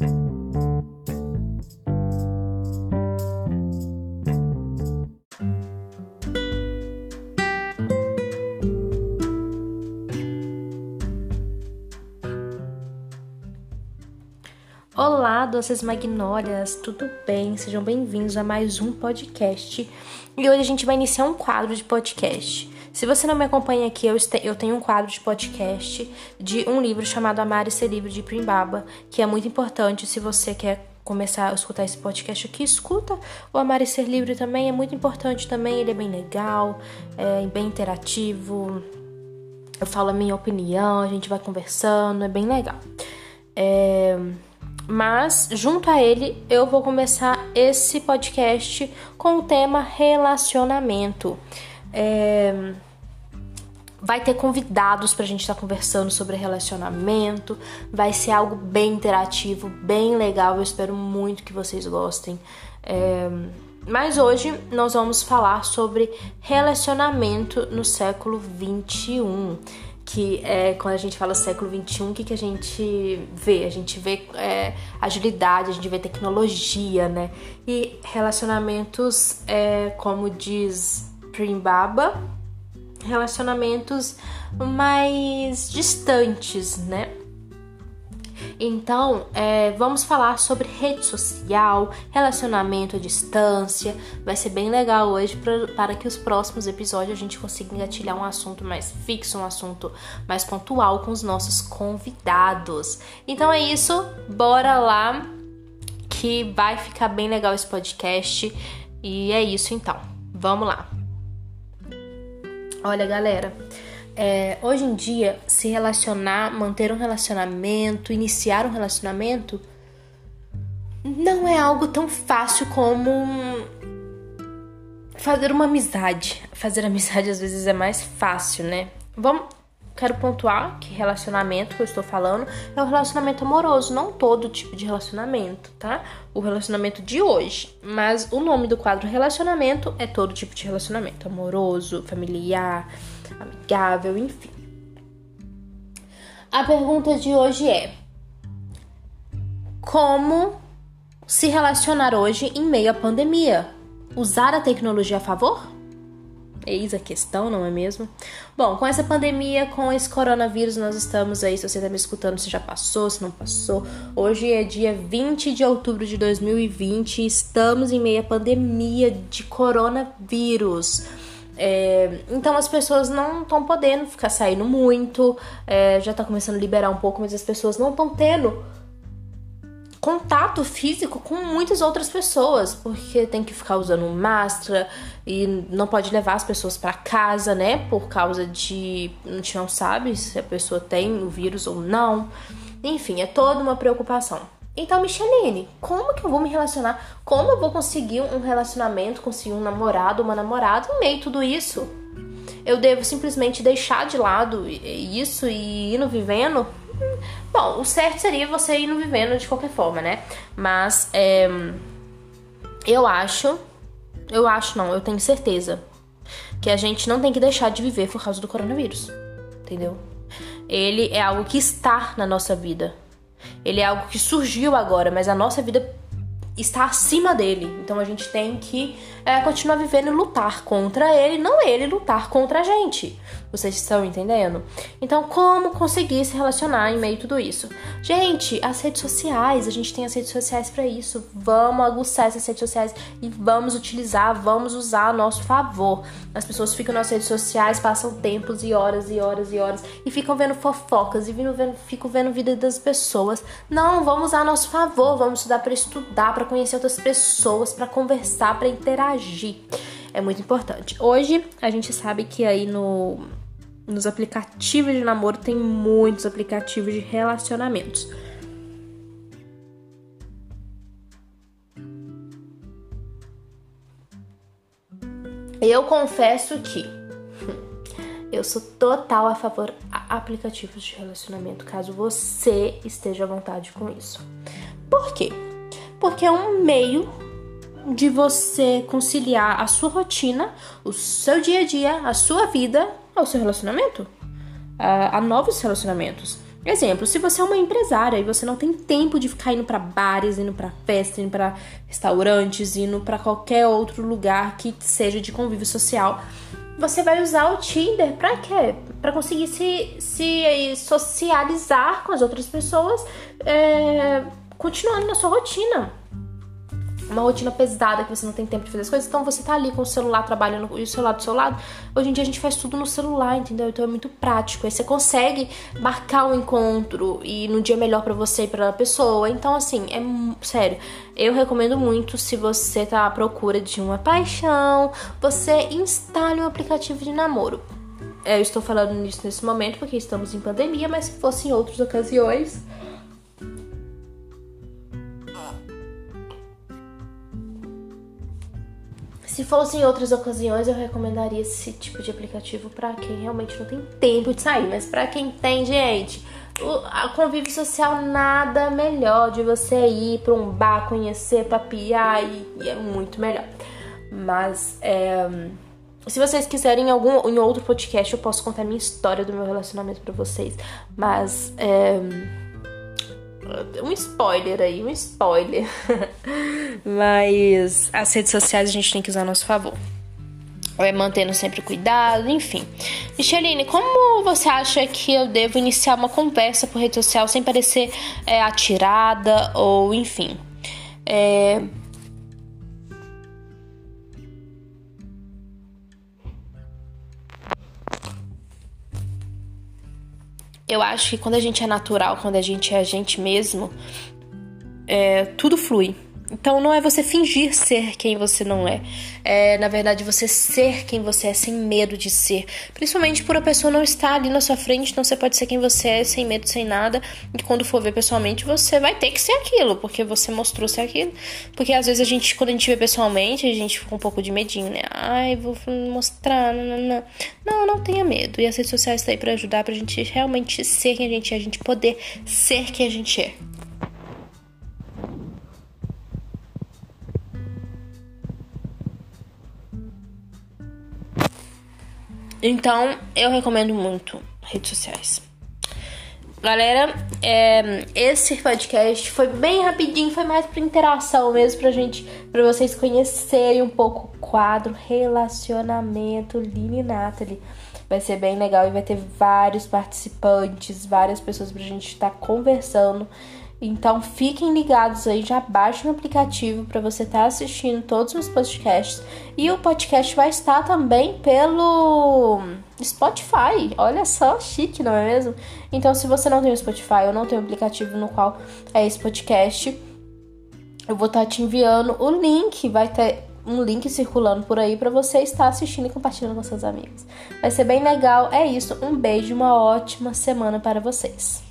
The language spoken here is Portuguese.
Olá, doces magnólias, tudo bem? Sejam bem-vindos a mais um podcast. E hoje a gente vai iniciar um quadro de podcast. Se você não me acompanha aqui, eu tenho um quadro de podcast de um livro chamado Amar e Ser Livre de Primbaba, que é muito importante se você quer começar a escutar esse podcast aqui, escuta o Amar e Ser Livre também, é muito importante também, ele é bem legal, é bem interativo, eu falo a minha opinião, a gente vai conversando, é bem legal. É... Mas, junto a ele, eu vou começar esse podcast com o tema relacionamento. É... Vai ter convidados pra gente estar tá conversando sobre relacionamento. Vai ser algo bem interativo, bem legal. Eu espero muito que vocês gostem. É... Mas hoje nós vamos falar sobre relacionamento no século 21 que é quando a gente fala século XXI, o que, que a gente vê? A gente vê é, agilidade, a gente vê tecnologia, né? E relacionamentos, é, como diz Primbaba, relacionamentos mais distantes, né? Então, é, vamos falar sobre rede social, relacionamento à distância. Vai ser bem legal hoje pra, para que os próximos episódios a gente consiga engatilhar um assunto mais fixo, um assunto mais pontual com os nossos convidados. Então é isso, bora lá que vai ficar bem legal esse podcast. E é isso então. Vamos lá. Olha, galera, é, hoje em dia, se relacionar, manter um relacionamento, iniciar um relacionamento, não é algo tão fácil como fazer uma amizade. Fazer amizade às vezes é mais fácil, né? Vamos, quero pontuar que relacionamento que eu estou falando é o relacionamento amoroso, não todo tipo de relacionamento, tá? O relacionamento de hoje. Mas o nome do quadro relacionamento é todo tipo de relacionamento, amoroso, familiar, amigável, enfim. A pergunta de hoje é: Como se relacionar hoje em meio à pandemia? Usar a tecnologia a favor? Eis a questão, não é mesmo? Bom, com essa pandemia, com esse coronavírus, nós estamos aí. Se você está me escutando, se já passou, se não passou. Hoje é dia 20 de outubro de 2020 e estamos em meio à pandemia de coronavírus. É, então as pessoas não estão podendo ficar saindo muito, é, já está começando a liberar um pouco, mas as pessoas não estão tendo contato físico com muitas outras pessoas, porque tem que ficar usando máscara e não pode levar as pessoas para casa, né? Por causa de a gente não sabe se a pessoa tem o vírus ou não. Enfim, é toda uma preocupação. Então, Micheline, como que eu vou me relacionar? Como eu vou conseguir um relacionamento, conseguir um namorado, uma namorada em meio a tudo isso? Eu devo simplesmente deixar de lado isso e ir no vivendo? Bom, o certo seria você ir no vivendo de qualquer forma, né? Mas é, eu acho, eu acho não, eu tenho certeza que a gente não tem que deixar de viver por causa do coronavírus, entendeu? Ele é algo que está na nossa vida. Ele é algo que surgiu agora, mas a nossa vida está acima dele. Então a gente tem que é, continuar vivendo e lutar contra ele, não ele lutar contra a gente. Vocês estão entendendo? Então, como conseguir se relacionar em meio a tudo isso? Gente, as redes sociais, a gente tem as redes sociais para isso. Vamos aguçar essas redes sociais e vamos utilizar, vamos usar a nosso favor. As pessoas ficam nas redes sociais, passam tempos e horas e horas e horas e ficam vendo fofocas e vendo, ficam vendo vida das pessoas. Não, vamos usar a nosso favor, vamos estudar para estudar, para conhecer outras pessoas, para conversar, para interagir. É muito importante. Hoje a gente sabe que aí no nos aplicativos de namoro tem muitos aplicativos de relacionamentos. Eu confesso que eu sou total a favor a aplicativos de relacionamento, caso você esteja à vontade com isso. Por quê? Porque é um meio de você conciliar a sua rotina, o seu dia a dia, a sua vida ao seu relacionamento, a, a novos relacionamentos. Exemplo, se você é uma empresária e você não tem tempo de ficar indo para bares, indo para festas, indo para restaurantes, indo para qualquer outro lugar que seja de convívio social, você vai usar o Tinder para quê? Para conseguir se, se socializar com as outras pessoas, é, continuando na sua rotina uma rotina pesada que você não tem tempo de fazer as coisas, então você tá ali com o celular trabalhando e o celular do seu lado. Hoje em dia a gente faz tudo no celular, entendeu? Então é muito prático. Aí você consegue marcar um encontro e no dia melhor para você e para a pessoa. Então assim, é sério. Eu recomendo muito se você tá à procura de uma paixão, você instale um aplicativo de namoro. Eu estou falando nisso nesse momento porque estamos em pandemia, mas se fosse em outras ocasiões, Se fosse em outras ocasiões, eu recomendaria esse tipo de aplicativo para quem realmente não tem tempo de sair, mas para quem tem, gente, o a convívio social nada melhor de você ir para um bar, conhecer, papiar e, e, é muito melhor. Mas é, se vocês quiserem em algum em outro podcast, eu posso contar minha história do meu relacionamento para vocês. Mas é, um spoiler aí, um spoiler. Mas as redes sociais a gente tem que usar a nosso favor. É mantendo sempre cuidado, enfim. Micheline, como você acha que eu devo iniciar uma conversa por rede social sem parecer é, atirada ou enfim? É, eu acho que quando a gente é natural, quando a gente é a gente mesmo, é, tudo flui. Então não é você fingir ser quem você não é. É, na verdade, você ser quem você é sem medo de ser. Principalmente por a pessoa não estar ali na sua frente, então você pode ser quem você é, sem medo, sem nada. E quando for ver pessoalmente, você vai ter que ser aquilo, porque você mostrou ser aquilo. Porque às vezes a gente, quando a gente vê pessoalmente, a gente fica um pouco de medinho, né? Ai, vou mostrar. Não, não, não. não, não tenha medo. E as redes sociais estão aí pra ajudar pra gente realmente ser quem a gente é, a gente poder ser quem a gente é. Então, eu recomendo muito redes sociais. Galera, é, esse podcast foi bem rapidinho, foi mais para interação mesmo, pra gente, pra vocês conhecerem um pouco o quadro Relacionamento Lini Natalie. Vai ser bem legal e vai ter vários participantes, várias pessoas pra gente estar tá conversando então fiquem ligados aí, já baixem o aplicativo para você estar tá assistindo todos os podcasts. E o podcast vai estar também pelo Spotify. Olha só, chique, não é mesmo? Então, se você não tem o Spotify ou não tem o aplicativo no qual é esse podcast, eu vou estar tá te enviando o link. Vai ter um link circulando por aí para você estar assistindo e compartilhando com seus amigos. Vai ser bem legal. É isso. Um beijo, uma ótima semana para vocês.